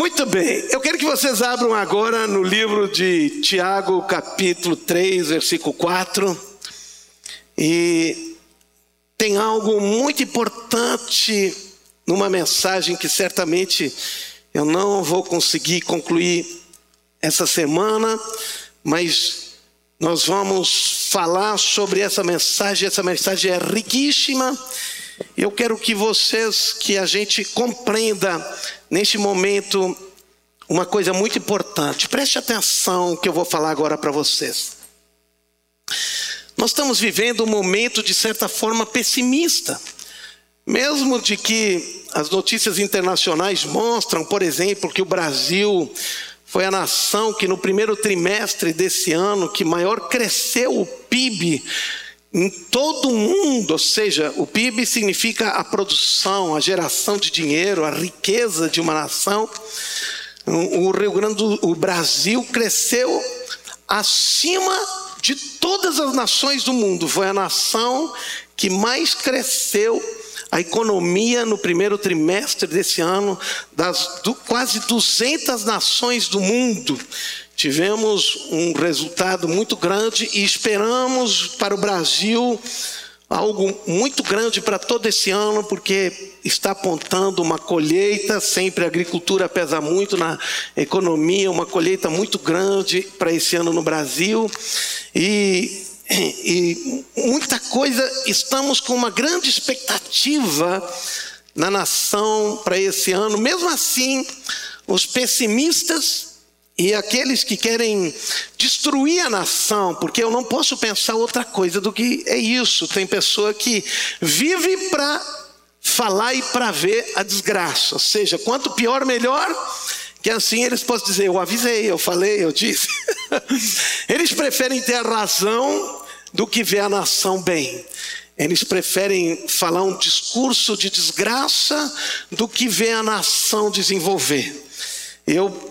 Muito bem, eu quero que vocês abram agora no livro de Tiago, capítulo 3, versículo 4. E tem algo muito importante numa mensagem que certamente eu não vou conseguir concluir essa semana, mas nós vamos falar sobre essa mensagem. Essa mensagem é riquíssima. Eu quero que vocês, que a gente compreenda neste momento uma coisa muito importante. Preste atenção que eu vou falar agora para vocês. Nós estamos vivendo um momento de certa forma pessimista. Mesmo de que as notícias internacionais mostram, por exemplo, que o Brasil foi a nação que no primeiro trimestre desse ano que maior cresceu o PIB em todo o mundo, ou seja, o PIB significa a produção, a geração de dinheiro, a riqueza de uma nação. O Rio Grande do o Brasil cresceu acima de todas as nações do mundo, foi a nação que mais cresceu a economia no primeiro trimestre desse ano, das do, quase 200 nações do mundo. Tivemos um resultado muito grande e esperamos para o Brasil algo muito grande para todo esse ano, porque está apontando uma colheita, sempre a agricultura pesa muito na economia, uma colheita muito grande para esse ano no Brasil. E, e muita coisa, estamos com uma grande expectativa na nação para esse ano. Mesmo assim, os pessimistas e aqueles que querem destruir a nação, porque eu não posso pensar outra coisa do que é isso. Tem pessoa que vive para falar e para ver a desgraça, ou seja, quanto pior, melhor. Que assim eles possam dizer: Eu avisei, eu falei, eu disse. eles preferem ter a razão do que ver a nação bem. Eles preferem falar um discurso de desgraça do que ver a nação desenvolver. Eu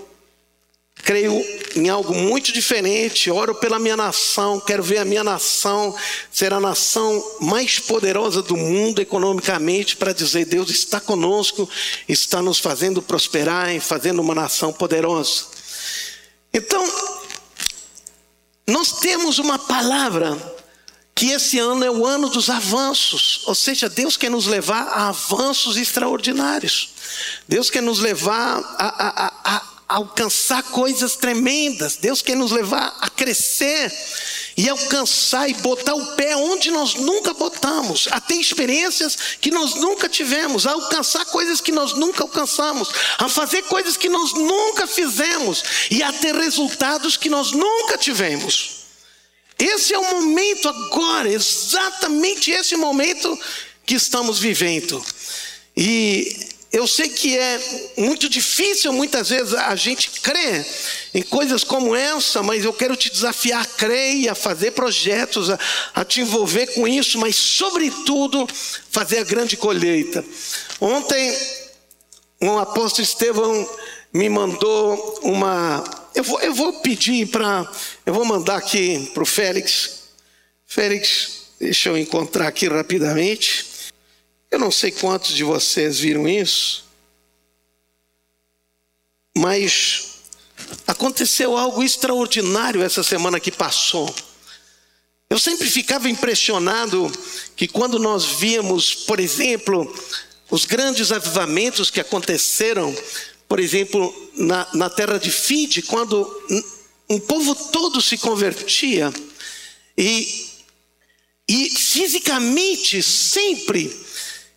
creio em algo muito diferente. Oro pela minha nação, quero ver a minha nação ser a nação mais poderosa do mundo economicamente, para dizer: Deus está conosco, está nos fazendo prosperar e fazendo uma nação poderosa. Então, nós temos uma palavra que esse ano é o ano dos avanços, ou seja, Deus quer nos levar a avanços extraordinários. Deus quer nos levar a, a, a, alcançar coisas tremendas. Deus quer nos levar a crescer e alcançar e botar o pé onde nós nunca botamos, a ter experiências que nós nunca tivemos, a alcançar coisas que nós nunca alcançamos, a fazer coisas que nós nunca fizemos e a ter resultados que nós nunca tivemos. Esse é o momento agora, exatamente esse momento que estamos vivendo. E eu sei que é muito difícil muitas vezes a gente crer em coisas como essa, mas eu quero te desafiar a crer a fazer projetos, a, a te envolver com isso, mas sobretudo fazer a grande colheita. Ontem, um apóstolo Estevão me mandou uma. Eu vou, eu vou pedir para. Eu vou mandar aqui para o Félix. Félix, deixa eu encontrar aqui rapidamente. Eu não sei quantos de vocês viram isso, mas aconteceu algo extraordinário essa semana que passou. Eu sempre ficava impressionado que quando nós víamos, por exemplo, os grandes avivamentos que aconteceram, por exemplo, na, na terra de Fide, quando um povo todo se convertia, e, e fisicamente sempre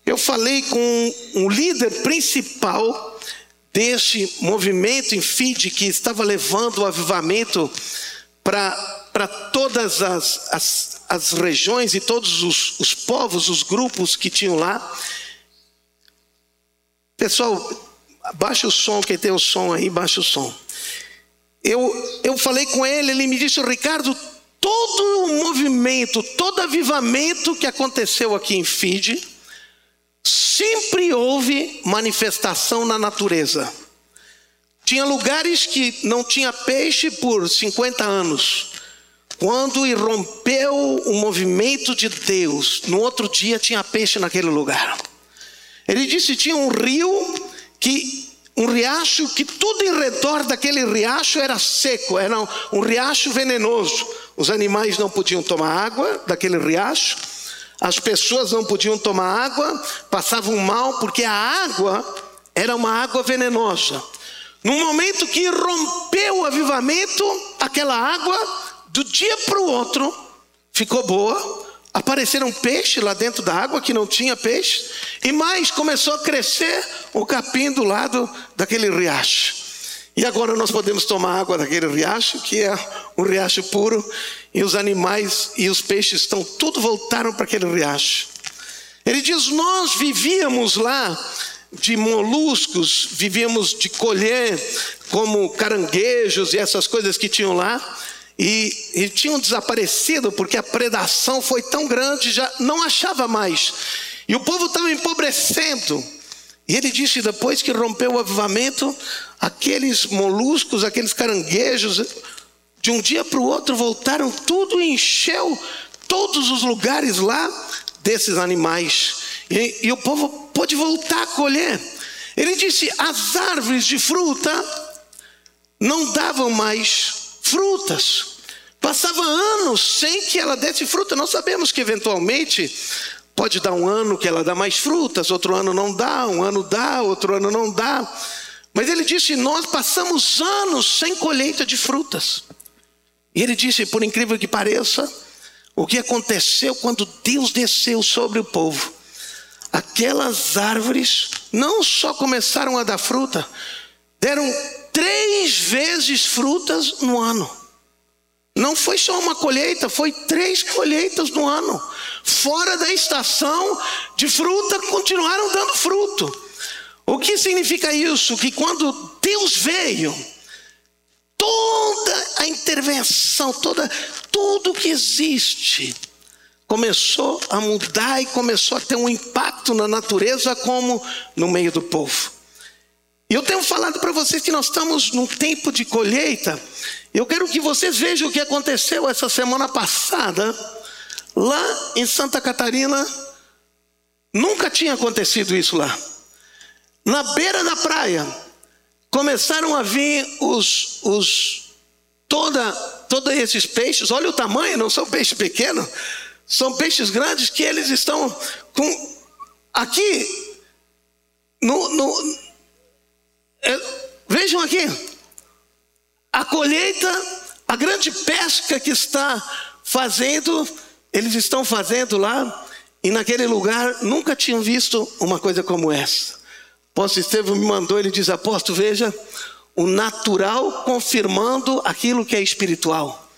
eu falei com um líder principal deste movimento em FID que estava levando o avivamento para todas as, as, as, regiões e todos os, os povos, os grupos que tinham lá. Pessoal, baixa o som, quem tem o som aí, baixa o som. Eu, eu falei com ele, ele me disse, Ricardo, todo o movimento, todo avivamento que aconteceu aqui em Fide, sempre houve manifestação na natureza. Tinha lugares que não tinha peixe por 50 anos. Quando irrompeu o movimento de Deus, no outro dia tinha peixe naquele lugar. Ele disse: tinha um rio que um riacho que tudo em redor daquele riacho era seco, era um riacho venenoso. Os animais não podiam tomar água daquele riacho, as pessoas não podiam tomar água, passavam mal porque a água era uma água venenosa. No momento que rompeu o avivamento, aquela água, do dia para o outro, ficou boa. Apareceram peixes lá dentro da água que não tinha peixe. E mais, começou a crescer o capim do lado daquele riacho. E agora nós podemos tomar água daquele riacho, que é um riacho puro, e os animais e os peixes estão tudo voltaram para aquele riacho. Ele diz: Nós vivíamos lá de moluscos, vivíamos de colher, como caranguejos e essas coisas que tinham lá, e, e tinham desaparecido porque a predação foi tão grande, já não achava mais. E o povo estava empobrecendo. E ele disse: depois que rompeu o avivamento, aqueles moluscos, aqueles caranguejos, de um dia para o outro voltaram tudo e encheu todos os lugares lá desses animais. E, e o povo pôde voltar a colher. Ele disse: as árvores de fruta não davam mais frutas. Passava anos sem que ela desse fruta. Nós sabemos que eventualmente pode dar um ano que ela dá mais frutas, outro ano não dá, um ano dá, outro ano não dá. Mas ele disse: Nós passamos anos sem colheita de frutas. E ele disse: Por incrível que pareça, o que aconteceu quando Deus desceu sobre o povo? Aquelas árvores não só começaram a dar fruta, deram três vezes frutas no ano. Não foi só uma colheita, foi três colheitas no ano. Fora da estação de fruta, continuaram dando fruto. O que significa isso? Que quando Deus veio, toda a intervenção, toda, tudo que existe, começou a mudar e começou a ter um impacto na natureza como no meio do povo. E eu tenho falado para vocês que nós estamos num tempo de colheita. Eu quero que vocês vejam o que aconteceu essa semana passada, lá em Santa Catarina. Nunca tinha acontecido isso lá. Na beira da praia, começaram a vir os, os toda, todos esses peixes. Olha o tamanho, não são peixes pequenos, são peixes grandes que eles estão com. Aqui, no, no é, vejam aqui, a colheita, a grande pesca que está fazendo, eles estão fazendo lá, e naquele lugar nunca tinham visto uma coisa como essa. Apóstolo Estevão me mandou, ele diz: Apóstolo, veja, o natural confirmando aquilo que é espiritual.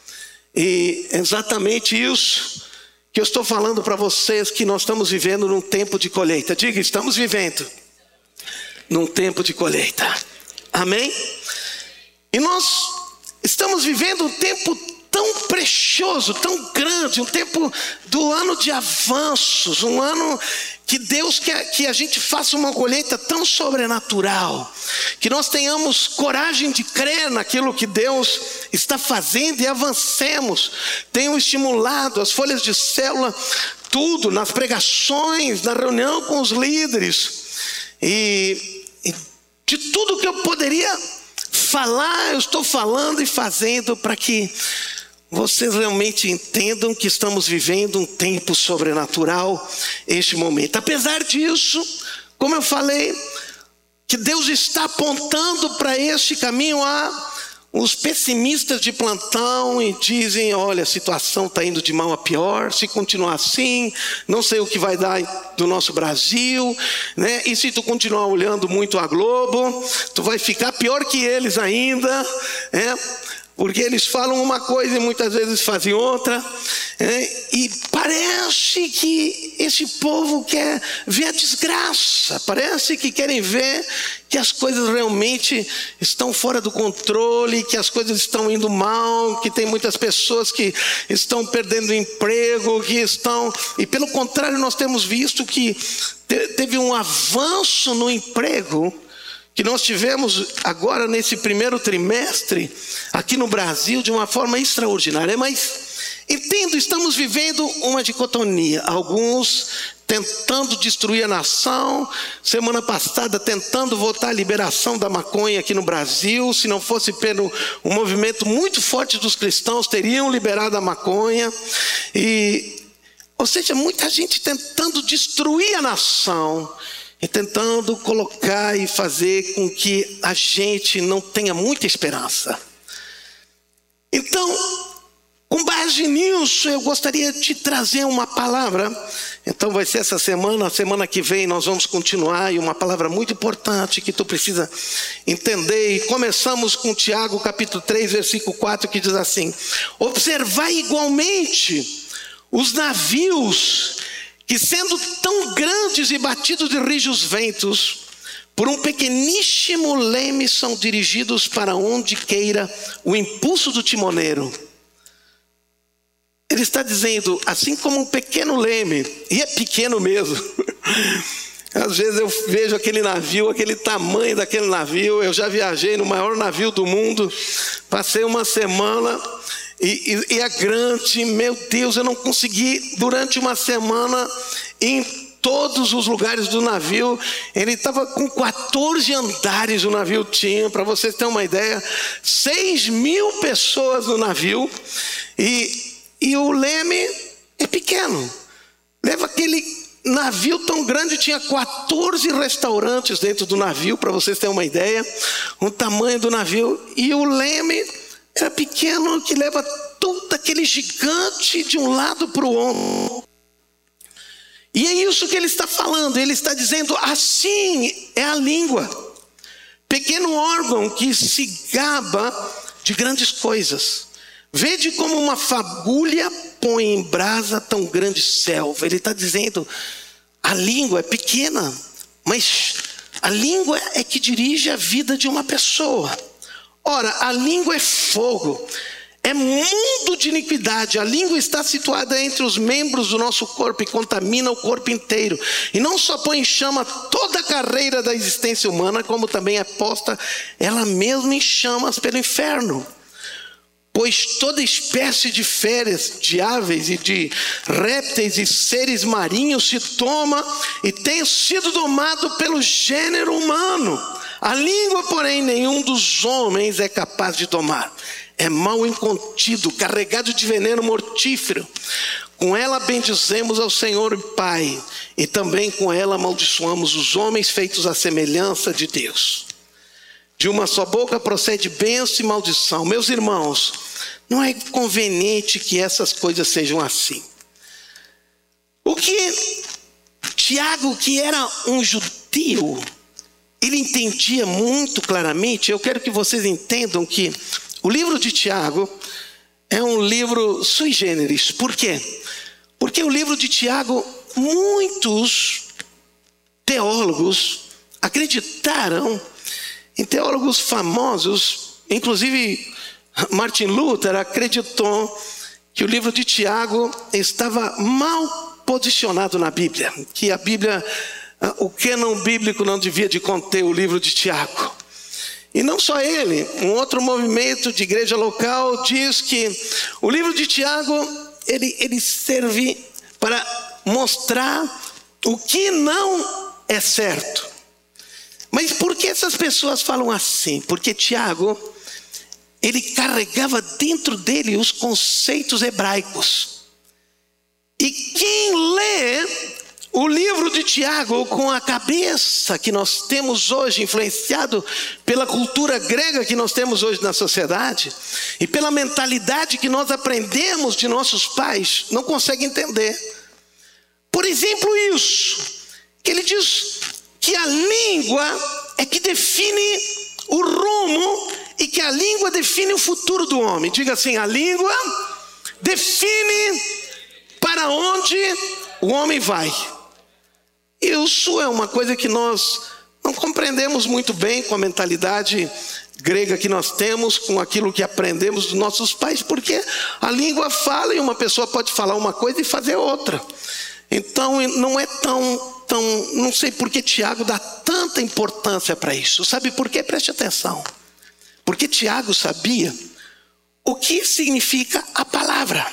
E exatamente isso que eu estou falando para vocês, que nós estamos vivendo num tempo de colheita. Diga, estamos vivendo num tempo de colheita. Amém? E nós estamos vivendo um tempo tão precioso, tão grande, um tempo do ano de avanços, um ano que Deus quer que a gente faça uma colheita tão sobrenatural, que nós tenhamos coragem de crer naquilo que Deus está fazendo e avancemos. Tenham estimulado as folhas de célula, tudo, nas pregações, na reunião com os líderes, e, e de tudo que eu poderia falar, eu estou falando e fazendo para que vocês realmente entendam que estamos vivendo um tempo sobrenatural este momento. Apesar disso, como eu falei, que Deus está apontando para este caminho a os pessimistas de plantão e dizem: olha, a situação está indo de mal a pior, se continuar assim, não sei o que vai dar do nosso Brasil, né? e se tu continuar olhando muito a Globo, tu vai ficar pior que eles ainda. Né? Porque eles falam uma coisa e muitas vezes fazem outra, é, e parece que esse povo quer ver a desgraça, parece que querem ver que as coisas realmente estão fora do controle, que as coisas estão indo mal, que tem muitas pessoas que estão perdendo emprego, que estão. E pelo contrário, nós temos visto que teve um avanço no emprego que nós tivemos agora nesse primeiro trimestre, aqui no Brasil, de uma forma extraordinária. Mas entendo, estamos vivendo uma dicotomia. Alguns tentando destruir a nação, semana passada tentando votar a liberação da maconha aqui no Brasil. Se não fosse pelo um movimento muito forte dos cristãos, teriam liberado a maconha. E, ou seja, muita gente tentando destruir a nação e tentando colocar e fazer com que a gente não tenha muita esperança. Então, com base nisso, eu gostaria de trazer uma palavra. Então, vai ser essa semana, a semana que vem, nós vamos continuar. E uma palavra muito importante que tu precisa entender. E começamos com Tiago, capítulo 3, versículo 4, que diz assim: Observai igualmente os navios que, sendo tão grandes e batidos de rijos ventos, por um pequeníssimo leme são dirigidos para onde queira o impulso do timoneiro. Ele está dizendo, assim como um pequeno leme, e é pequeno mesmo. Às vezes eu vejo aquele navio, aquele tamanho daquele navio. Eu já viajei no maior navio do mundo, passei uma semana e, e, e é grande. Meu Deus, eu não consegui durante uma semana em todos os lugares do navio. Ele estava com 14 andares o navio tinha, para vocês terem uma ideia, 6 mil pessoas no navio. E e o leme é pequeno. Leva aquele navio tão grande, tinha 14 restaurantes dentro do navio, para vocês terem uma ideia, o tamanho do navio. E o leme era pequeno, que leva todo aquele gigante de um lado para o outro. E é isso que ele está falando, ele está dizendo: assim é a língua, pequeno órgão que se gaba de grandes coisas. Vede como uma fagulha põe em brasa tão grande selva. Ele está dizendo: a língua é pequena, mas a língua é que dirige a vida de uma pessoa. Ora, a língua é fogo, é mundo de iniquidade. A língua está situada entre os membros do nosso corpo e contamina o corpo inteiro. E não só põe em chama toda a carreira da existência humana, como também é posta ela mesma em chamas pelo inferno pois toda espécie de férias, de aves e de répteis e seres marinhos se toma e tem sido domado pelo gênero humano. A língua, porém, nenhum dos homens é capaz de domar. É mal incontido, carregado de veneno mortífero. Com ela bendizemos ao Senhor e Pai, e também com ela amaldiçoamos os homens feitos à semelhança de Deus. De uma só boca procede bênção e maldição. Meus irmãos, não é conveniente que essas coisas sejam assim. O que Tiago, que era um judeu, ele entendia muito claramente. Eu quero que vocês entendam que o livro de Tiago é um livro sui generis. Por quê? Porque o livro de Tiago, muitos teólogos acreditaram em teólogos famosos, inclusive Martin Luther acreditou que o livro de Tiago estava mal posicionado na Bíblia, que a Bíblia, o cânon bíblico não devia de conter o livro de Tiago. E não só ele, um outro movimento de igreja local diz que o livro de Tiago ele, ele serve para mostrar o que não é certo. Mas por que essas pessoas falam assim? Porque Tiago, ele carregava dentro dele os conceitos hebraicos. E quem lê o livro de Tiago com a cabeça que nós temos hoje, influenciado pela cultura grega que nós temos hoje na sociedade, e pela mentalidade que nós aprendemos de nossos pais, não consegue entender. Por exemplo, isso, que ele diz: que a língua é que define o rumo e que a língua define o futuro do homem. Diga assim: a língua define para onde o homem vai. Isso é uma coisa que nós não compreendemos muito bem com a mentalidade grega que nós temos, com aquilo que aprendemos dos nossos pais, porque a língua fala e uma pessoa pode falar uma coisa e fazer outra. Então não é tão tão, não sei por que Tiago dá tanta importância para isso. Sabe por quê? Preste atenção. Porque Tiago sabia o que significa a palavra.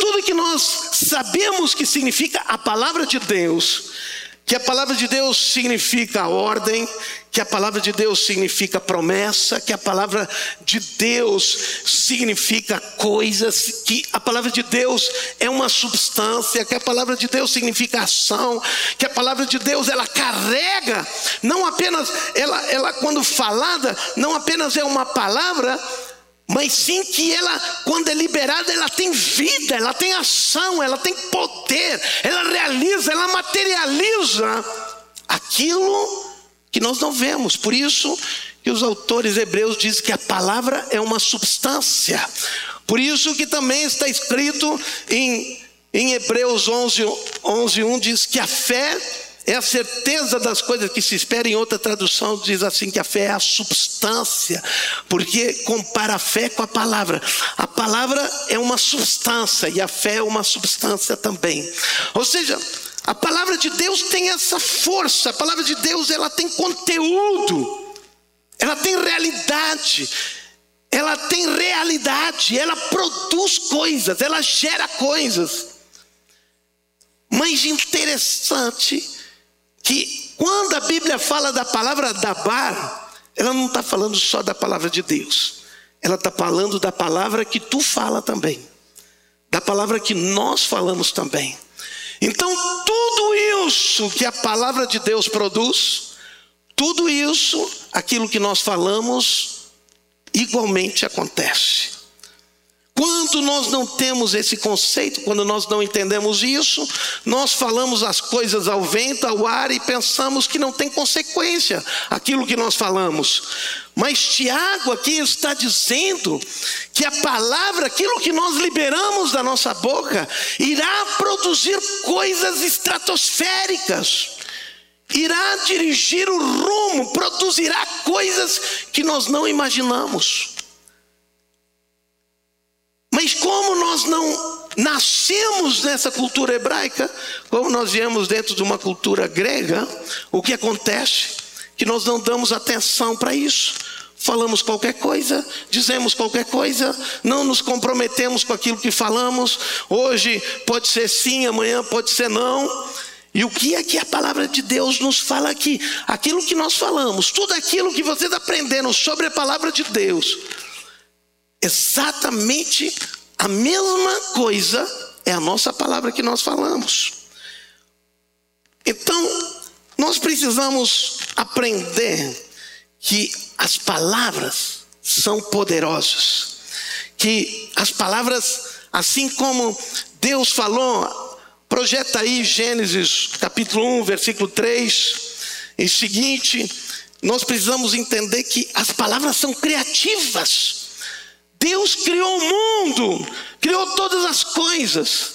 Tudo que nós sabemos que significa a palavra de Deus, que a palavra de Deus significa ordem, que a palavra de Deus significa promessa, que a palavra de Deus significa coisas, que a palavra de Deus é uma substância, que a palavra de Deus significa ação, que a palavra de Deus ela carrega, não apenas ela, ela quando falada, não apenas é uma palavra, mas sim que ela, quando é liberada, ela tem vida, ela tem ação, ela tem poder, ela realiza, ela materializa aquilo que nós não vemos. Por isso que os autores hebreus dizem que a palavra é uma substância. Por isso que também está escrito em, em Hebreus 11, 11, 1, diz que a fé é a certeza das coisas que se espera. Em outra tradução diz assim que a fé é a substância, porque compara a fé com a palavra. A palavra é uma substância e a fé é uma substância também. Ou seja, a palavra de Deus tem essa força. A palavra de Deus ela tem conteúdo. Ela tem realidade. Ela tem realidade, ela produz coisas, ela gera coisas. Mas interessante que quando a Bíblia fala da palavra dabar, ela não está falando só da palavra de Deus, ela está falando da palavra que tu fala também, da palavra que nós falamos também. Então, tudo isso que a palavra de Deus produz, tudo isso, aquilo que nós falamos, igualmente acontece. Quando nós não temos esse conceito, quando nós não entendemos isso, nós falamos as coisas ao vento, ao ar e pensamos que não tem consequência aquilo que nós falamos. Mas Tiago aqui está dizendo que a palavra, aquilo que nós liberamos da nossa boca, irá produzir coisas estratosféricas irá dirigir o rumo, produzirá coisas que nós não imaginamos. Mas como nós não nascemos nessa cultura hebraica, como nós viemos dentro de uma cultura grega, o que acontece? Que nós não damos atenção para isso. Falamos qualquer coisa, dizemos qualquer coisa, não nos comprometemos com aquilo que falamos. Hoje pode ser sim, amanhã pode ser não. E o que é que a palavra de Deus nos fala aqui? Aquilo que nós falamos, tudo aquilo que vocês aprenderam sobre a palavra de Deus, exatamente a mesma coisa é a nossa palavra que nós falamos. Então, nós precisamos aprender que as palavras são poderosas. Que as palavras, assim como Deus falou, projeta aí Gênesis capítulo 1, versículo 3, e seguinte, nós precisamos entender que as palavras são criativas. Deus criou o mundo, criou todas as coisas.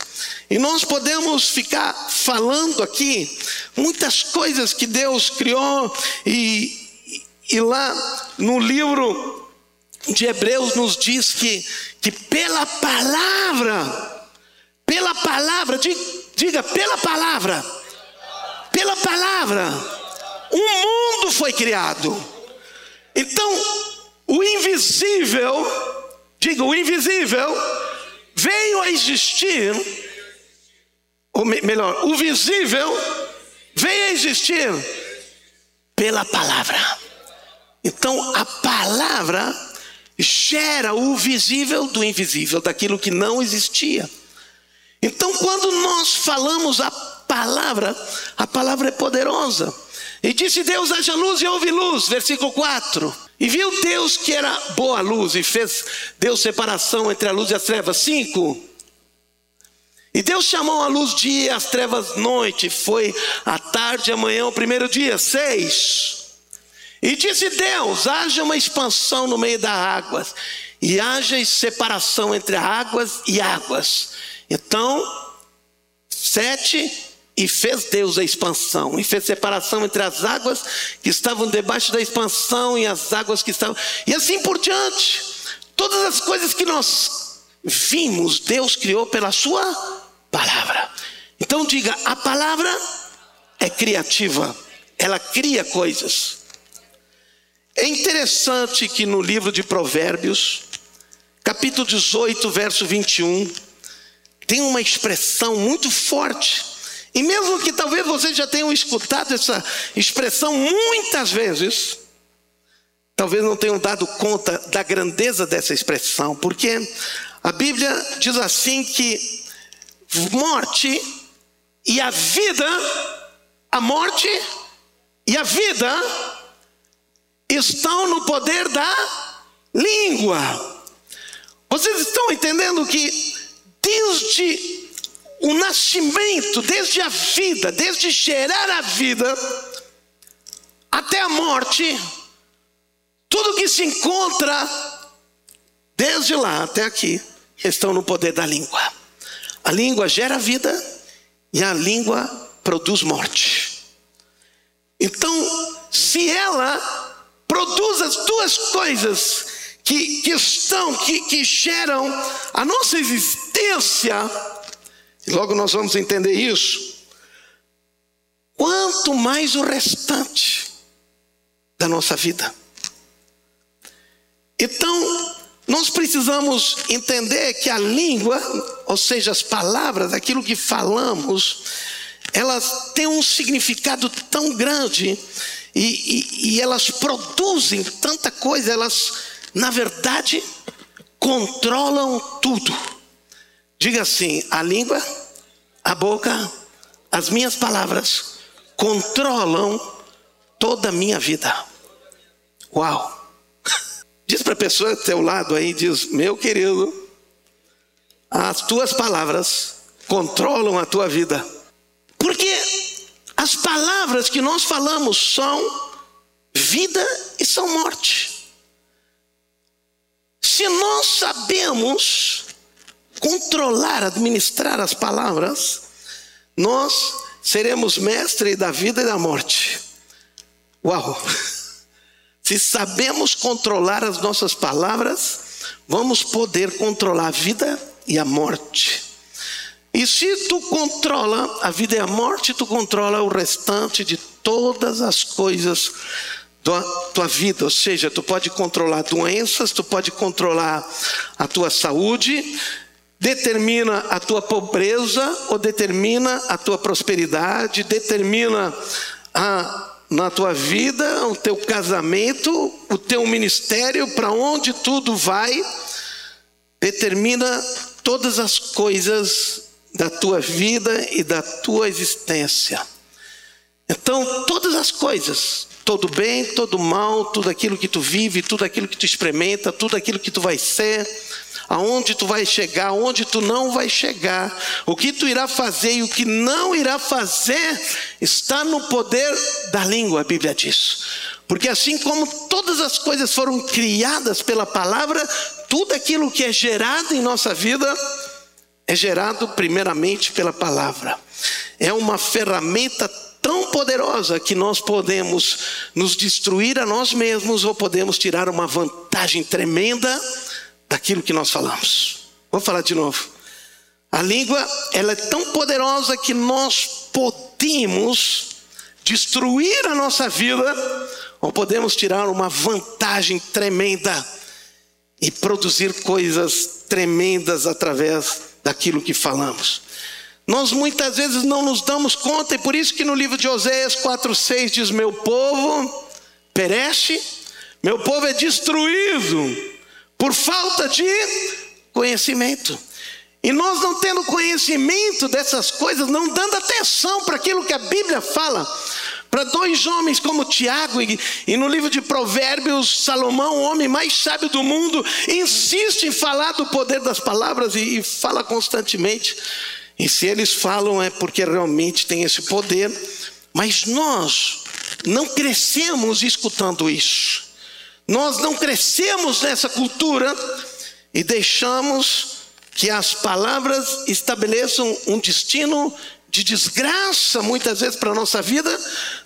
E nós podemos ficar falando aqui muitas coisas que Deus criou, e, e lá no livro de Hebreus nos diz que, que pela palavra, pela palavra, diga, diga pela palavra, pela palavra, o mundo foi criado. Então, o invisível diga, o invisível veio a existir, ou melhor, o visível veio a existir pela palavra. Então a palavra gera o visível do invisível, daquilo que não existia. Então quando nós falamos a palavra, a palavra é poderosa. E disse Deus: haja luz e houve luz, versículo 4. E viu Deus que era boa luz e fez Deus separação entre a luz e as trevas. Cinco. E Deus chamou a luz dia e as trevas noite. Foi a tarde e amanhã o primeiro dia. Seis. E disse Deus: haja uma expansão no meio das águas, e haja separação entre águas e águas. Então, sete e fez Deus a expansão, e fez separação entre as águas que estavam debaixo da expansão e as águas que estavam. E assim por diante. Todas as coisas que nós vimos, Deus criou pela Sua palavra. Então diga: a palavra é criativa, ela cria coisas. É interessante que no livro de Provérbios, capítulo 18, verso 21, tem uma expressão muito forte. E mesmo que talvez vocês já tenham escutado essa expressão muitas vezes, talvez não tenham dado conta da grandeza dessa expressão, porque a Bíblia diz assim que morte e a vida, a morte e a vida estão no poder da língua. Vocês estão entendendo que desde o nascimento, desde a vida, desde gerar a vida até a morte, tudo que se encontra desde lá até aqui estão no poder da língua. A língua gera vida e a língua produz morte. Então, se ela produz as duas coisas que, que estão, que, que geram a nossa existência, e logo nós vamos entender isso, quanto mais o restante da nossa vida. Então, nós precisamos entender que a língua, ou seja, as palavras, aquilo que falamos, elas têm um significado tão grande e, e, e elas produzem tanta coisa, elas, na verdade, controlam tudo. Diga assim: a língua, a boca, as minhas palavras controlam toda a minha vida. Uau! Diz para a pessoa do teu lado aí, diz, meu querido, as tuas palavras controlam a tua vida. Porque as palavras que nós falamos são vida e são morte. Se nós sabemos controlar, administrar as palavras, nós seremos mestre da vida e da morte. Uau! Se sabemos controlar as nossas palavras, vamos poder controlar a vida e a morte. E se tu controla a vida e a morte, tu controla o restante de todas as coisas da tua vida. Ou seja, tu pode controlar doenças, tu pode controlar a tua saúde, determina a tua pobreza ou determina a tua prosperidade, determina a na tua vida, o teu casamento, o teu ministério, para onde tudo vai, determina todas as coisas da tua vida e da tua existência. Então, todas as coisas, todo bem, todo mal, tudo aquilo que tu vive, tudo aquilo que tu experimenta, tudo aquilo que tu vai ser, aonde tu vai chegar, aonde tu não vai chegar, o que tu irá fazer e o que não irá fazer, está no poder da língua, a Bíblia diz. Porque assim como todas as coisas foram criadas pela palavra, tudo aquilo que é gerado em nossa vida é gerado primeiramente pela palavra. É uma ferramenta tão poderosa que nós podemos nos destruir a nós mesmos ou podemos tirar uma vantagem tremenda daquilo que nós falamos. Vou falar de novo. A língua, ela é tão poderosa que nós podemos destruir a nossa vida ou podemos tirar uma vantagem tremenda e produzir coisas tremendas através daquilo que falamos. Nós muitas vezes não nos damos conta, e por isso que no livro de Oséias 4,6 diz: Meu povo perece, meu povo é destruído por falta de conhecimento. E nós não tendo conhecimento dessas coisas, não dando atenção para aquilo que a Bíblia fala, para dois homens como Tiago, e, e, no livro de Provérbios, Salomão, o homem mais sábio do mundo, insiste em falar do poder das palavras e, e fala constantemente. E se eles falam é porque realmente tem esse poder, mas nós não crescemos escutando isso. Nós não crescemos nessa cultura e deixamos que as palavras estabeleçam um destino de desgraça, muitas vezes, para a nossa vida,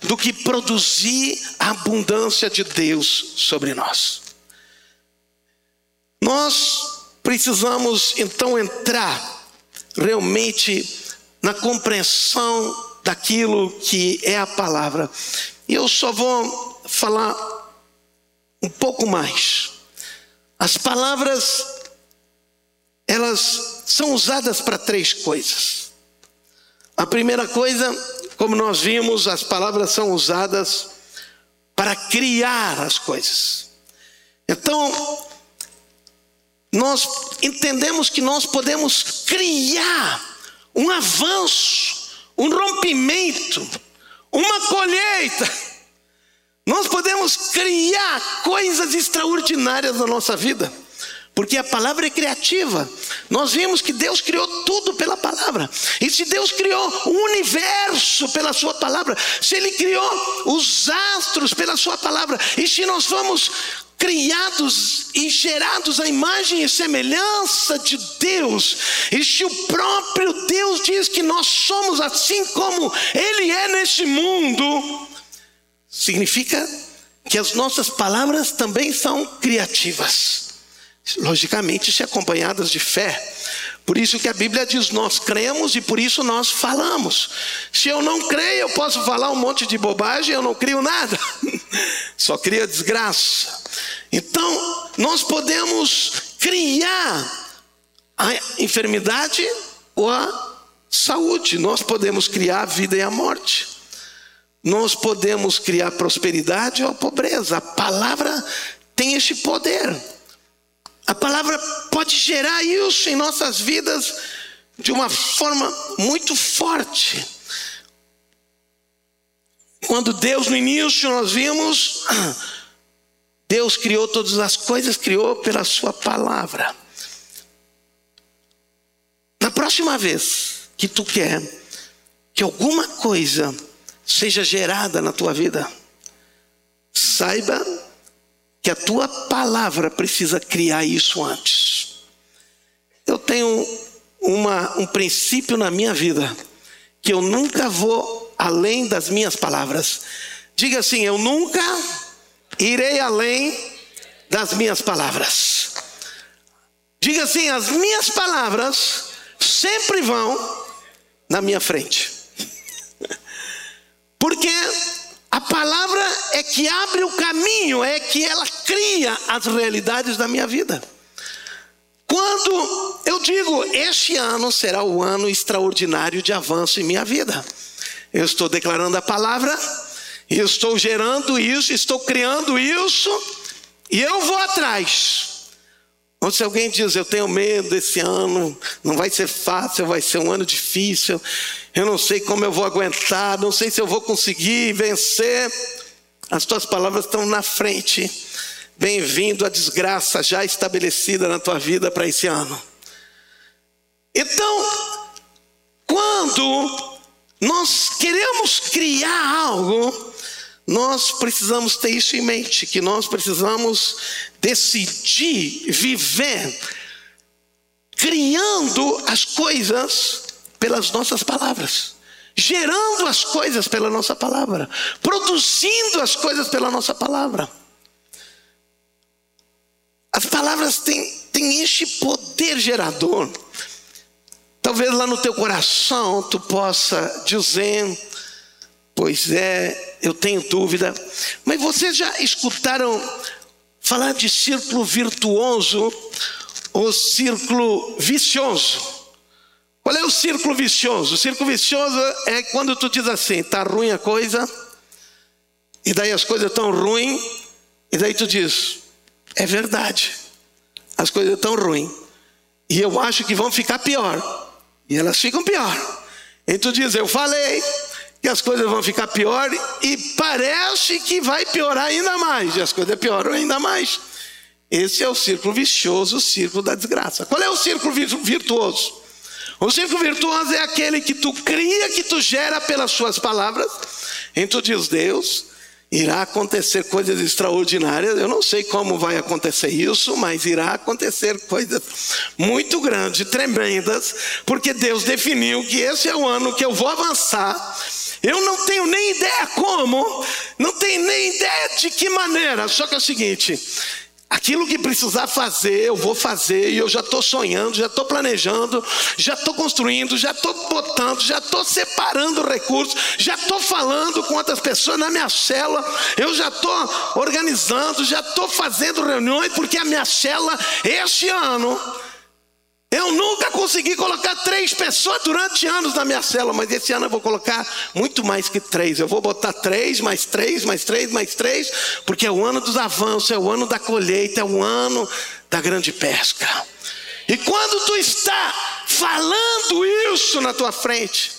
do que produzir a abundância de Deus sobre nós. Nós precisamos então entrar realmente na compreensão daquilo que é a palavra. E eu só vou falar um pouco mais. As palavras, elas são usadas para três coisas. A primeira coisa, como nós vimos, as palavras são usadas para criar as coisas. Então, nós entendemos que nós podemos criar um avanço, um rompimento, uma colheita. Nós podemos criar coisas extraordinárias na nossa vida, porque a palavra é criativa. Nós vimos que Deus criou tudo pela palavra. E se Deus criou o universo pela Sua palavra, se Ele criou os astros pela Sua palavra, e se nós vamos criados e gerados à imagem e semelhança de Deus, e se o próprio Deus diz que nós somos assim como Ele é neste mundo, significa que as nossas palavras também são criativas, logicamente, se acompanhadas de fé. Por isso que a Bíblia diz: nós cremos e por isso nós falamos. Se eu não creio, eu posso falar um monte de bobagem, eu não crio nada, só cria desgraça. Então, nós podemos criar a enfermidade ou a saúde, nós podemos criar a vida e a morte. Nós podemos criar prosperidade ou pobreza. A palavra tem esse poder. A palavra pode gerar isso em nossas vidas de uma forma muito forte. Quando Deus no início nós vimos, Deus criou todas as coisas, criou pela Sua palavra. Na próxima vez que tu quer que alguma coisa seja gerada na tua vida, saiba que a tua palavra precisa criar isso antes. Eu tenho uma, um princípio na minha vida que eu nunca vou além das minhas palavras. Diga assim: eu nunca irei além das minhas palavras. Diga assim: as minhas palavras sempre vão na minha frente. Porque a palavra é que abre o caminho, é que ela cria as realidades da minha vida. Quando eu digo, este ano será o ano extraordinário de avanço em minha vida, eu estou declarando a palavra, eu estou gerando isso, estou criando isso, e eu vou atrás. Ou se alguém diz, eu tenho medo desse ano, não vai ser fácil, vai ser um ano difícil, eu não sei como eu vou aguentar, não sei se eu vou conseguir vencer. As tuas palavras estão na frente. Bem-vindo à desgraça já estabelecida na tua vida para esse ano. Então, quando nós queremos criar algo, nós precisamos ter isso em mente, que nós precisamos decidir viver criando as coisas pelas nossas palavras, gerando as coisas pela nossa palavra, produzindo as coisas pela nossa palavra. As palavras têm, têm este poder gerador. Talvez lá no teu coração tu possa dizer, pois é, eu tenho dúvida, mas vocês já escutaram falar de círculo virtuoso ou círculo vicioso? Qual é o círculo vicioso? O círculo vicioso é quando tu diz assim, tá ruim a coisa, e daí as coisas estão ruins, e daí tu diz, é verdade, as coisas estão ruins, e eu acho que vão ficar pior, e elas ficam pior. E tu diz, eu falei que as coisas vão ficar pior, e parece que vai piorar ainda mais, e as coisas pioram ainda mais. Esse é o círculo vicioso, o círculo da desgraça. Qual é o círculo virtuoso? O círculo virtuoso é aquele que tu cria, que tu gera pelas suas palavras. Então diz, Deus, irá acontecer coisas extraordinárias. Eu não sei como vai acontecer isso, mas irá acontecer coisas muito grandes, tremendas, porque Deus definiu que esse é o ano que eu vou avançar. Eu não tenho nem ideia como, não tenho nem ideia de que maneira. Só que é o seguinte: Aquilo que precisar fazer, eu vou fazer, e eu já estou sonhando, já estou planejando, já estou construindo, já estou botando, já estou separando recursos, já estou falando com outras pessoas na minha célula, eu já estou organizando, já estou fazendo reuniões, porque a minha célula, este ano, Eu nunca consegui colocar três pessoas durante anos na minha célula, mas esse ano eu vou colocar muito mais que três. Eu vou botar três, mais três, mais três, mais três, porque é o ano dos avanços, é o ano da colheita, é o ano da grande pesca. E quando tu está falando isso na tua frente,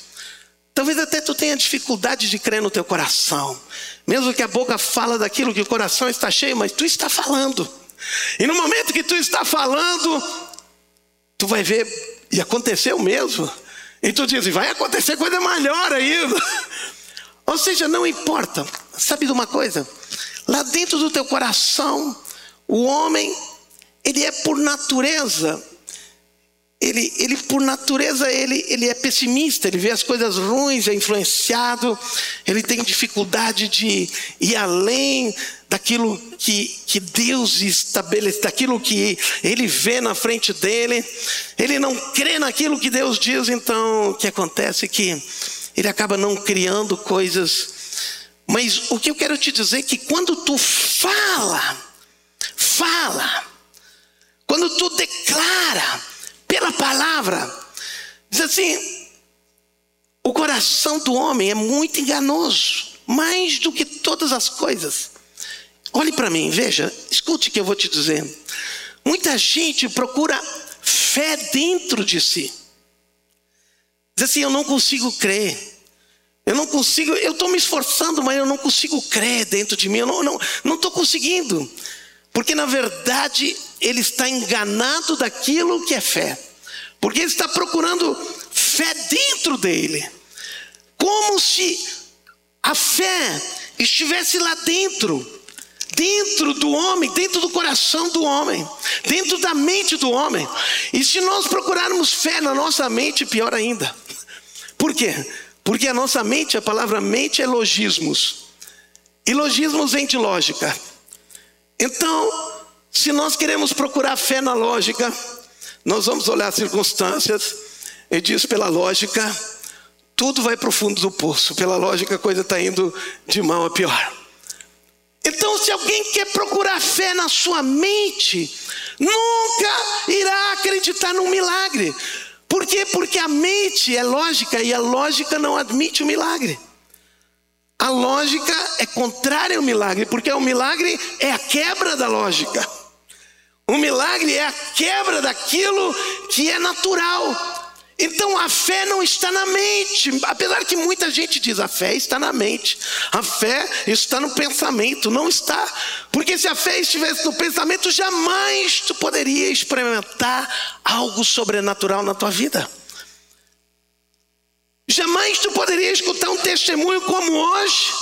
talvez até tu tenha dificuldade de crer no teu coração. Mesmo que a boca fala daquilo que o coração está cheio, mas tu está falando. E no momento que tu está falando, tu vai ver, e aconteceu mesmo. E tu diz, vai acontecer coisa melhor ainda. Ou seja, não importa. Sabe de uma coisa? Lá dentro do teu coração, o homem, ele é por natureza ele, ele por natureza, ele, ele é pessimista, ele vê as coisas ruins, é influenciado, ele tem dificuldade de ir além daquilo que, que Deus estabelece, daquilo que ele vê na frente dele, ele não crê naquilo que Deus diz, então o que acontece é que ele acaba não criando coisas. Mas o que eu quero te dizer é que quando tu fala, fala, quando tu declara, pela palavra. Diz assim: o coração do homem é muito enganoso, mais do que todas as coisas. Olhe para mim, veja, escute o que eu vou te dizer. Muita gente procura fé dentro de si. Diz assim: eu não consigo crer. Eu não consigo, eu estou me esforçando, mas eu não consigo crer dentro de mim. Eu não estou não, não conseguindo. Porque na verdade ele está enganado daquilo que é fé. Porque ele está procurando fé dentro dele. Como se a fé estivesse lá dentro. Dentro do homem, dentro do coração do homem, dentro da mente do homem. E se nós procurarmos fé na nossa mente, pior ainda. Por quê? Porque a nossa mente, a palavra mente é logismos. E logismos vem de lógica. Então, se nós queremos procurar fé na lógica, nós vamos olhar as circunstâncias e diz pela lógica, tudo vai para o fundo do poço. Pela lógica, a coisa está indo de mal a pior. Então, se alguém quer procurar fé na sua mente, nunca irá acreditar num milagre. Por quê? Porque a mente é lógica e a lógica não admite o milagre. A lógica é contrária ao milagre, porque o milagre é a quebra da lógica. O milagre é a quebra daquilo que é natural. Então a fé não está na mente, apesar que muita gente diz a fé está na mente, a fé está no pensamento, não está, porque se a fé estivesse no pensamento, jamais tu poderia experimentar algo sobrenatural na tua vida. Jamais tu poderia escutar um testemunho como hoje,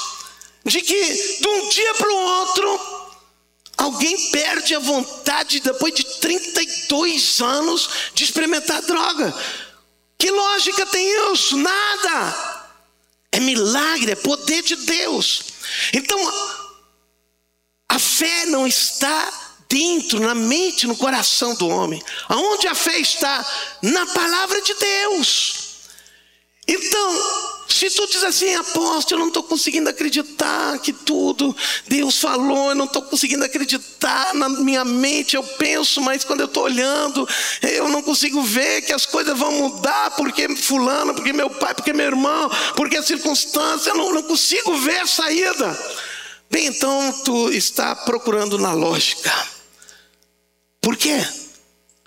de que de um dia para o outro Alguém perde a vontade depois de 32 anos de experimentar droga. Que lógica tem isso? Nada. É milagre, é poder de Deus. Então, a fé não está dentro, na mente, no coração do homem. Aonde a fé está? Na palavra de Deus. Então, se tu diz assim, apóstolo, eu não estou conseguindo acreditar que tudo Deus falou, eu não estou conseguindo acreditar na minha mente, eu penso, mas quando eu estou olhando, eu não consigo ver que as coisas vão mudar, porque fulano, porque meu pai, porque meu irmão, porque a circunstância, eu não, não consigo ver a saída. Bem, então tu está procurando na lógica. Por quê?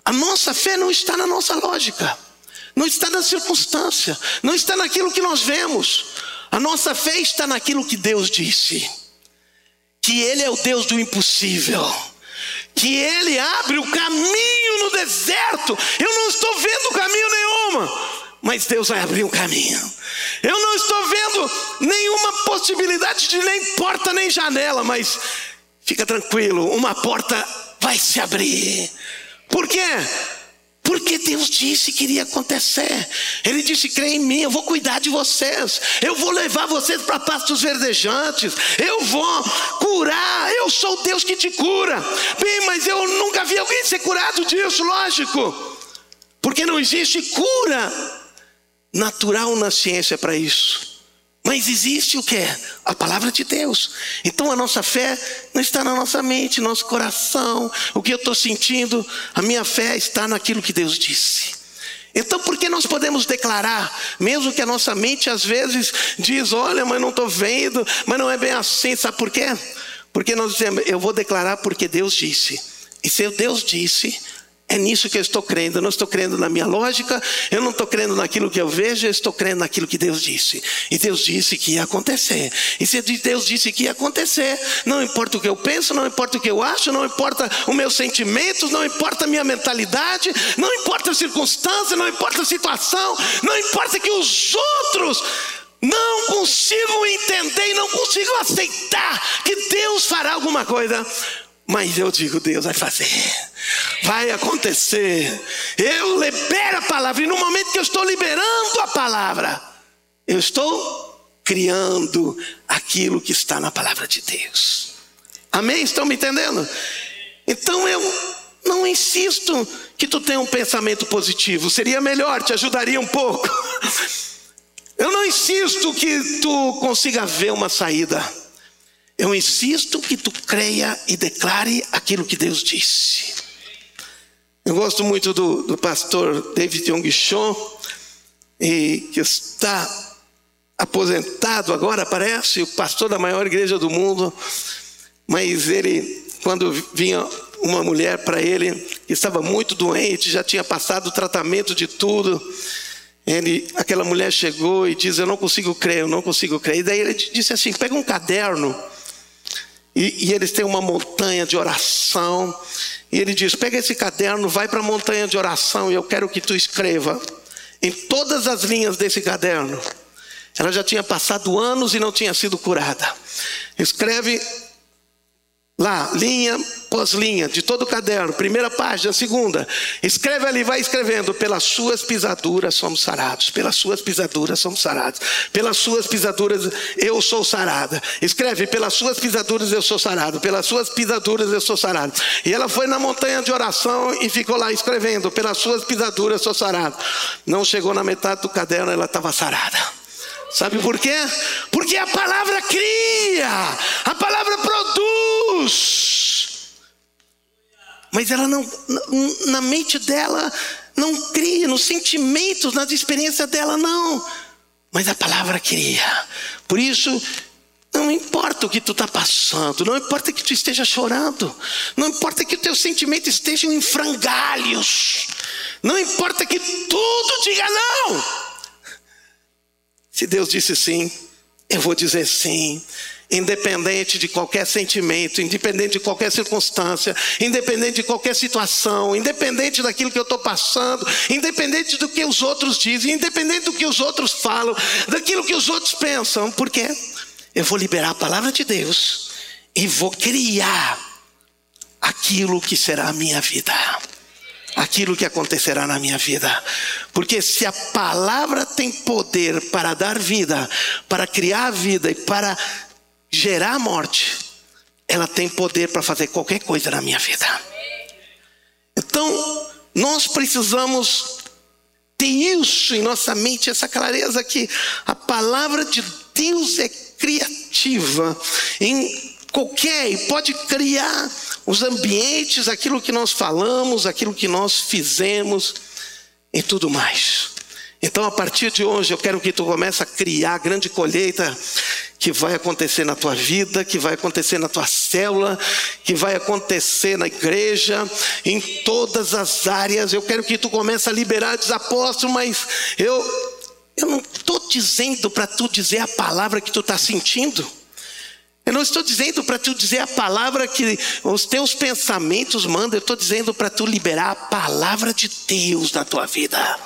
A nossa fé não está na nossa lógica não está na circunstância, não está naquilo que nós vemos. A nossa fé está naquilo que Deus disse: que Ele é o Deus do impossível, que Ele abre o caminho no deserto. Eu não estou vendo caminho nenhuma, mas Deus vai abrir um caminho. Eu não estou vendo nenhuma possibilidade de nem porta nem janela, mas fica tranquilo, uma porta vai se abrir. Por quê? Porque Deus disse que iria acontecer. Ele disse: crê em mim, eu vou cuidar de vocês. Eu vou levar vocês para pastos verdejantes. Eu vou curar. Eu sou o Deus que te cura. Bem, mas eu nunca vi alguém ser curado disso, lógico. Porque não existe cura natural na ciência para isso. Mas existe o que? A palavra de Deus. Então a nossa fé não está na nossa mente, nosso coração, o que eu estou sentindo. A minha fé está naquilo que Deus disse. Então, por que nós podemos declarar, mesmo que a nossa mente às vezes diz: Olha, mas não estou vendo, mas não é bem assim, sabe por quê? Porque nós dizemos: Eu vou declarar porque Deus disse. E se Deus disse, é nisso que eu estou crendo. Eu não estou crendo na minha lógica, eu não estou crendo naquilo que eu vejo, eu estou crendo naquilo que Deus disse. E Deus disse que ia acontecer. E se Deus disse que ia acontecer, não importa o que eu penso, não importa o que eu acho, não importa os meus sentimentos, não importa a minha mentalidade, não importa a circunstância, não importa a situação, não importa que os outros não consigam entender e não consigam aceitar que Deus fará alguma coisa. Mas eu digo, Deus vai fazer, vai acontecer. Eu libero a palavra, e no momento que eu estou liberando a palavra, eu estou criando aquilo que está na palavra de Deus. Amém? Estão me entendendo? Então eu não insisto que tu tenha um pensamento positivo, seria melhor, te ajudaria um pouco. Eu não insisto que tu consiga ver uma saída. Eu insisto que tu creia e declare aquilo que Deus disse. Eu gosto muito do, do pastor David Yong Chon, e que está aposentado agora, parece, o pastor da maior igreja do mundo. Mas ele, quando vinha uma mulher para ele, que estava muito doente, já tinha passado o tratamento de tudo. Ele, aquela mulher chegou e diz: Eu não consigo crer, eu não consigo crer. E daí ele disse assim: Pega um caderno e, e, eles têm uma montanha de oração. E ele diz: pega esse caderno, vai para a montanha de oração e eu quero que tu escreva em todas as linhas desse caderno. Ela já tinha passado anos e não tinha sido curada. Escreve Lá, linha pós linha, de todo o caderno, primeira página, segunda. Escreve ali, vai escrevendo: pelas suas pisaduras somos sarados, pelas suas pisaduras somos sarados, pelas suas pisaduras eu sou sarada. Escreve: pelas suas pisaduras eu sou sarado, pelas suas pisaduras eu sou sarado. E ela foi na montanha de oração e ficou lá escrevendo: pelas suas pisaduras eu sou sarado. Não chegou na metade do caderno, ela estava sarada. Sabe por quê? Porque a palavra cria, a palavra produz. Mas ela não, na mente dela, não cria, nos sentimentos, nas experiências dela, não. Mas a palavra cria. Por isso, não importa o que tu está passando, não importa que tu esteja chorando, não importa que o teu sentimento esteja em frangalhos, não importa que tudo diga não. Se Deus disse sim, eu vou dizer sim. Independente de qualquer sentimento, independente de qualquer circunstância, independente de qualquer situação, independente daquilo que eu estou passando, independente do que os outros dizem, independente do que os outros falam, daquilo que os outros pensam, porque eu vou liberar a palavra de Deus e vou criar aquilo que será a minha vida aquilo que acontecerá na minha vida. Porque se a palavra tem poder para dar vida, para criar vida e para gerar morte, ela tem poder para fazer qualquer coisa na minha vida. Então, nós precisamos ter isso em nossa mente, essa clareza que a palavra de Deus é criativa em qualquer e pode criar os ambientes, aquilo que nós falamos, aquilo que nós fizemos e tudo mais. Então, a partir de hoje, eu quero que tu comece a criar a grande colheita que vai acontecer na tua vida, que vai acontecer na tua célula, que vai acontecer na igreja, em todas as áreas. Eu quero que tu comece a liberar desapóstolo, mas eu eu não estou dizendo para tu dizer a palavra que tu está sentindo. Eu não estou dizendo para tu dizer a palavra que os teus pensamentos mandam, eu estou dizendo para tu liberar a palavra de Deus na tua vida.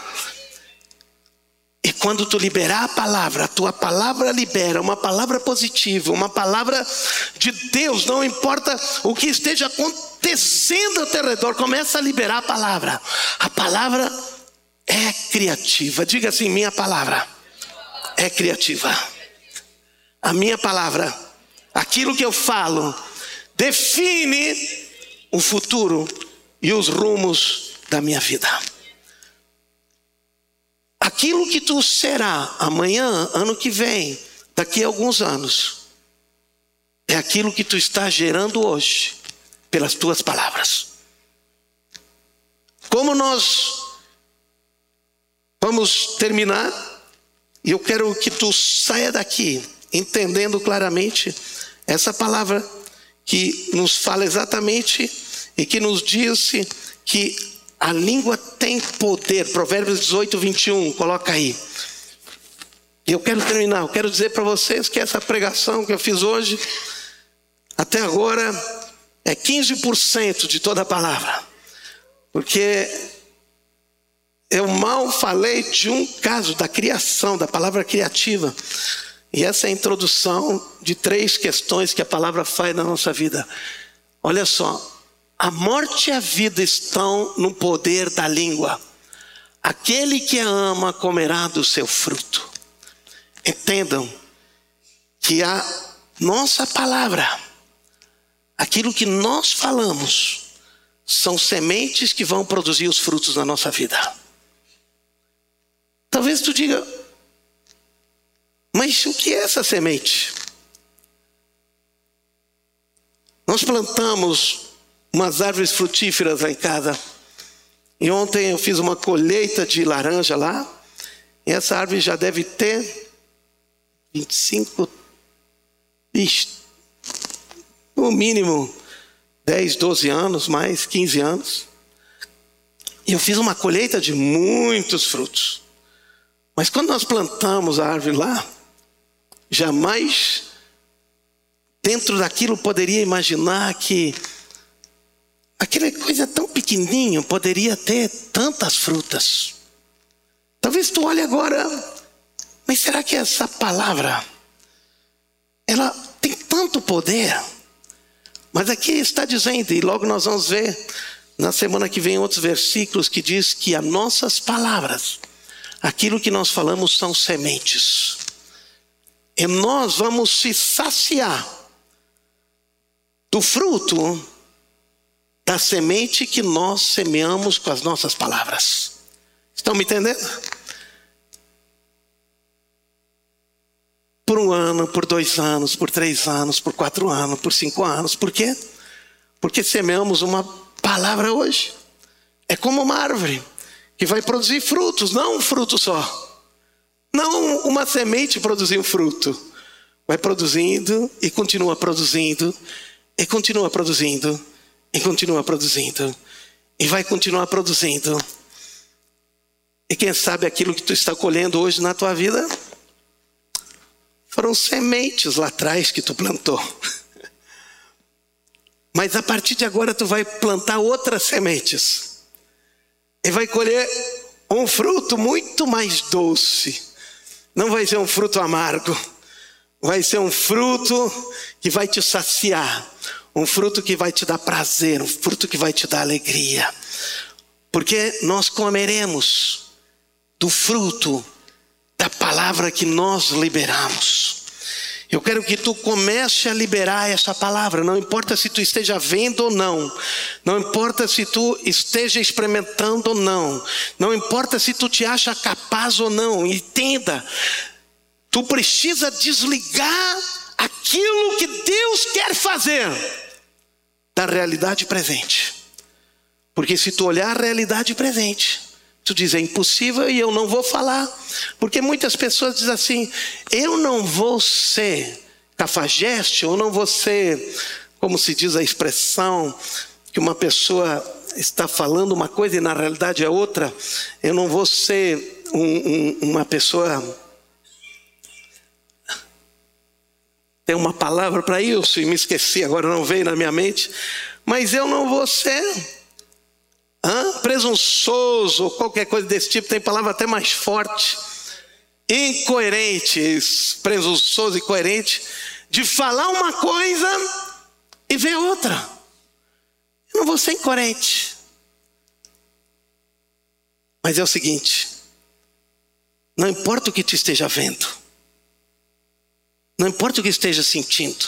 E quando tu liberar a palavra, a tua palavra libera uma palavra positiva, uma palavra de Deus, não importa o que esteja acontecendo ao teu redor, começa a liberar a palavra. A palavra é criativa. Diga assim: minha palavra é criativa. A minha palavra aquilo que eu falo, define o futuro e os rumos da minha vida. Aquilo que tu será amanhã, ano que vem, daqui a alguns anos é aquilo que tu está gerando hoje pelas tuas palavras. Como nós vamos terminar, e eu quero que tu saia daqui entendendo claramente essa palavra que nos fala exatamente e que nos diz que a língua tem poder. Provérbios 18, 21, coloca aí. E eu quero terminar, eu quero dizer para vocês que essa pregação que eu fiz hoje, até agora, é 15% de toda a palavra. Porque eu mal falei de um caso da criação, da palavra criativa. E essa é a introdução de três questões que a palavra faz na nossa vida. Olha só, a morte e a vida estão no poder da língua. Aquele que a ama comerá do seu fruto. Entendam que a nossa palavra, aquilo que nós falamos, são sementes que vão produzir os frutos na nossa vida. Talvez tu diga, mas o que é essa semente? Nós plantamos umas árvores frutíferas lá em casa. E ontem eu fiz uma colheita de laranja lá. E essa árvore já deve ter 25, no mínimo 10, 12 anos, mais 15 anos. E eu fiz uma colheita de muitos frutos. Mas quando nós plantamos a árvore lá, jamais dentro daquilo poderia imaginar que aquela coisa tão pequenininho poderia ter tantas frutas. Talvez tu olhe agora mas será que essa palavra ela tem tanto poder? Mas aqui está dizendo, e logo nós vamos ver na semana que vem outros versículos que diz que as nossas palavras, aquilo que nós falamos são sementes. E nós vamos se saciar do fruto da semente que nós semeamos com as nossas palavras. Estão me entendendo? por um ano, por dois anos, por três anos, por quatro anos, por cinco anos. Por quê? Porque semeamos uma palavra hoje. É como uma árvore que vai produzir frutos, não um fruto só. Não uma semente produzir um fruto. Vai produzindo e continua produzindo, e continua produzindo, e continua produzindo, e vai continuar produzindo. E quem sabe aquilo que tu está colhendo hoje na tua vida foram sementes lá atrás que tu plantou. Mas a partir de agora tu vai plantar outras sementes. E vai colher um fruto muito mais doce. Não vai ser um fruto amargo. Vai ser um fruto que vai te saciar. Um fruto que vai te dar prazer. Um fruto que vai te dar alegria. Porque nós comeremos do fruto da palavra que nós liberamos. Eu quero que tu comece a liberar essa palavra, não importa se tu esteja vendo ou não, não importa se tu esteja experimentando ou não, não importa se tu te acha capaz ou não, entenda, tu precisa desligar aquilo que Deus quer fazer da realidade presente. Porque se tu olhar a realidade presente, Tu diz, é impossível e eu não vou falar. Porque muitas pessoas dizem assim: eu não vou ser cafajeste, ou não vou ser, como se diz a expressão, que uma pessoa está falando uma coisa e na realidade é outra. Eu não vou ser um, um, uma pessoa. Tem uma palavra para isso e me esqueci, agora não veio na minha mente. Mas eu não vou ser Hã? presunçoso, qualquer coisa desse tipo, tem palavra até mais forte. Incoerente, presunçoso e coerente, de falar uma coisa e ver outra. Eu não vou ser incoerente. Mas é o seguinte: não importa o que tu esteja vendo, não importa o que esteja sentindo,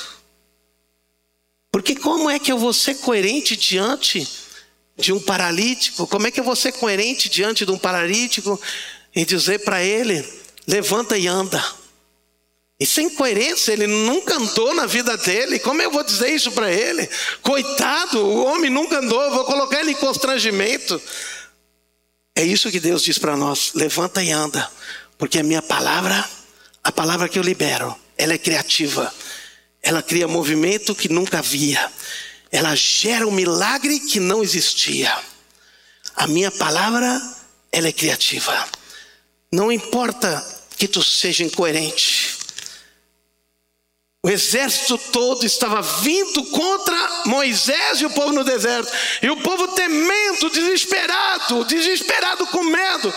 porque como é que eu vou ser coerente diante de um paralítico, como é que eu vou ser coerente diante de um paralítico e dizer para ele: levanta e anda? Isso é incoerência, ele nunca andou na vida dele. Como eu vou dizer isso para ele? Coitado, o homem nunca andou, vou colocar ele em constrangimento. É isso que Deus diz para nós: levanta e anda, porque a minha palavra, a palavra que eu libero, ela é criativa, ela cria movimento que nunca havia, ela gera um milagre que não existia. A minha palavra, ela é criativa. Não importa que tu seja incoerente, o exército todo estava vindo contra Moisés e o povo no deserto. E o povo temendo, desesperado, desesperado com medo.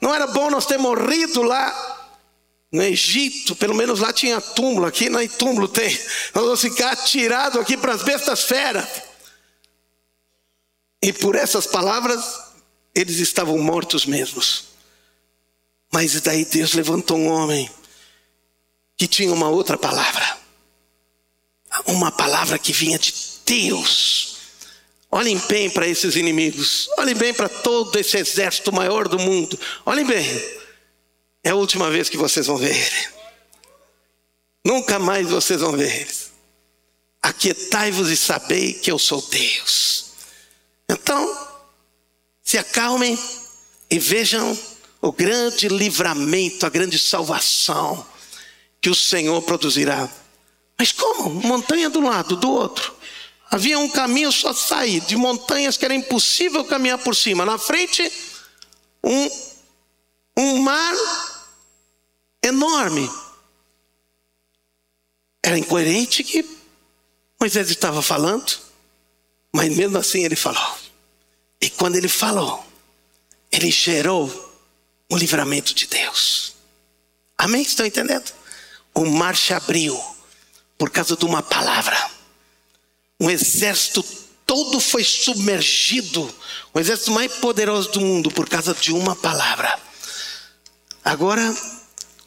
Não era bom nós ter morrido lá no Egito, pelo menos lá tinha túmulo, aqui não é túmulo tem. Nós vamos ficar atirados aqui para as bestas feras. E por essas palavras, eles estavam mortos mesmos. Mas daí Deus levantou um homem que tinha uma outra palavra uma palavra que vinha de Deus. Olhem bem para esses inimigos, olhem bem para todo esse exército maior do mundo. Olhem bem, é a última vez que vocês vão ver ele. Nunca mais vocês vão ver ele. Aquietai-vos e sabei que eu sou Deus. Então, se acalmem e vejam o grande livramento, a grande salvação que o Senhor produzirá mas como? Montanha do lado, do outro. Havia um caminho só sair de montanhas que era impossível caminhar por cima. Na frente, um, um mar enorme. Era incoerente que Moisés estava falando, mas mesmo assim ele falou. E quando ele falou, ele gerou o livramento de Deus. Amém? Estão entendendo? O mar se abriu por causa de uma palavra. Um exército todo foi submergido, o exército mais poderoso do mundo, por causa de uma palavra. Agora,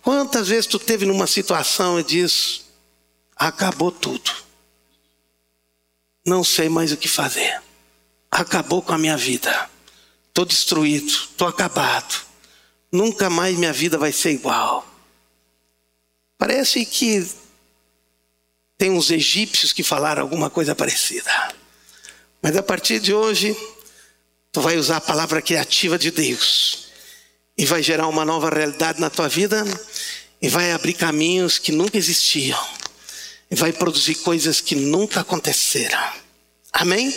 quantas vezes tu teve numa situação e diz: acabou tudo, não sei mais o que fazer, acabou com a minha vida, estou destruído, estou acabado, nunca mais minha vida vai ser igual. Parece que tem uns egípcios que falaram alguma coisa parecida. Mas a partir de hoje, tu vai usar a palavra criativa de Deus e vai gerar uma nova realidade na tua vida e vai abrir caminhos que nunca existiam e vai produzir coisas que nunca aconteceram. Amém?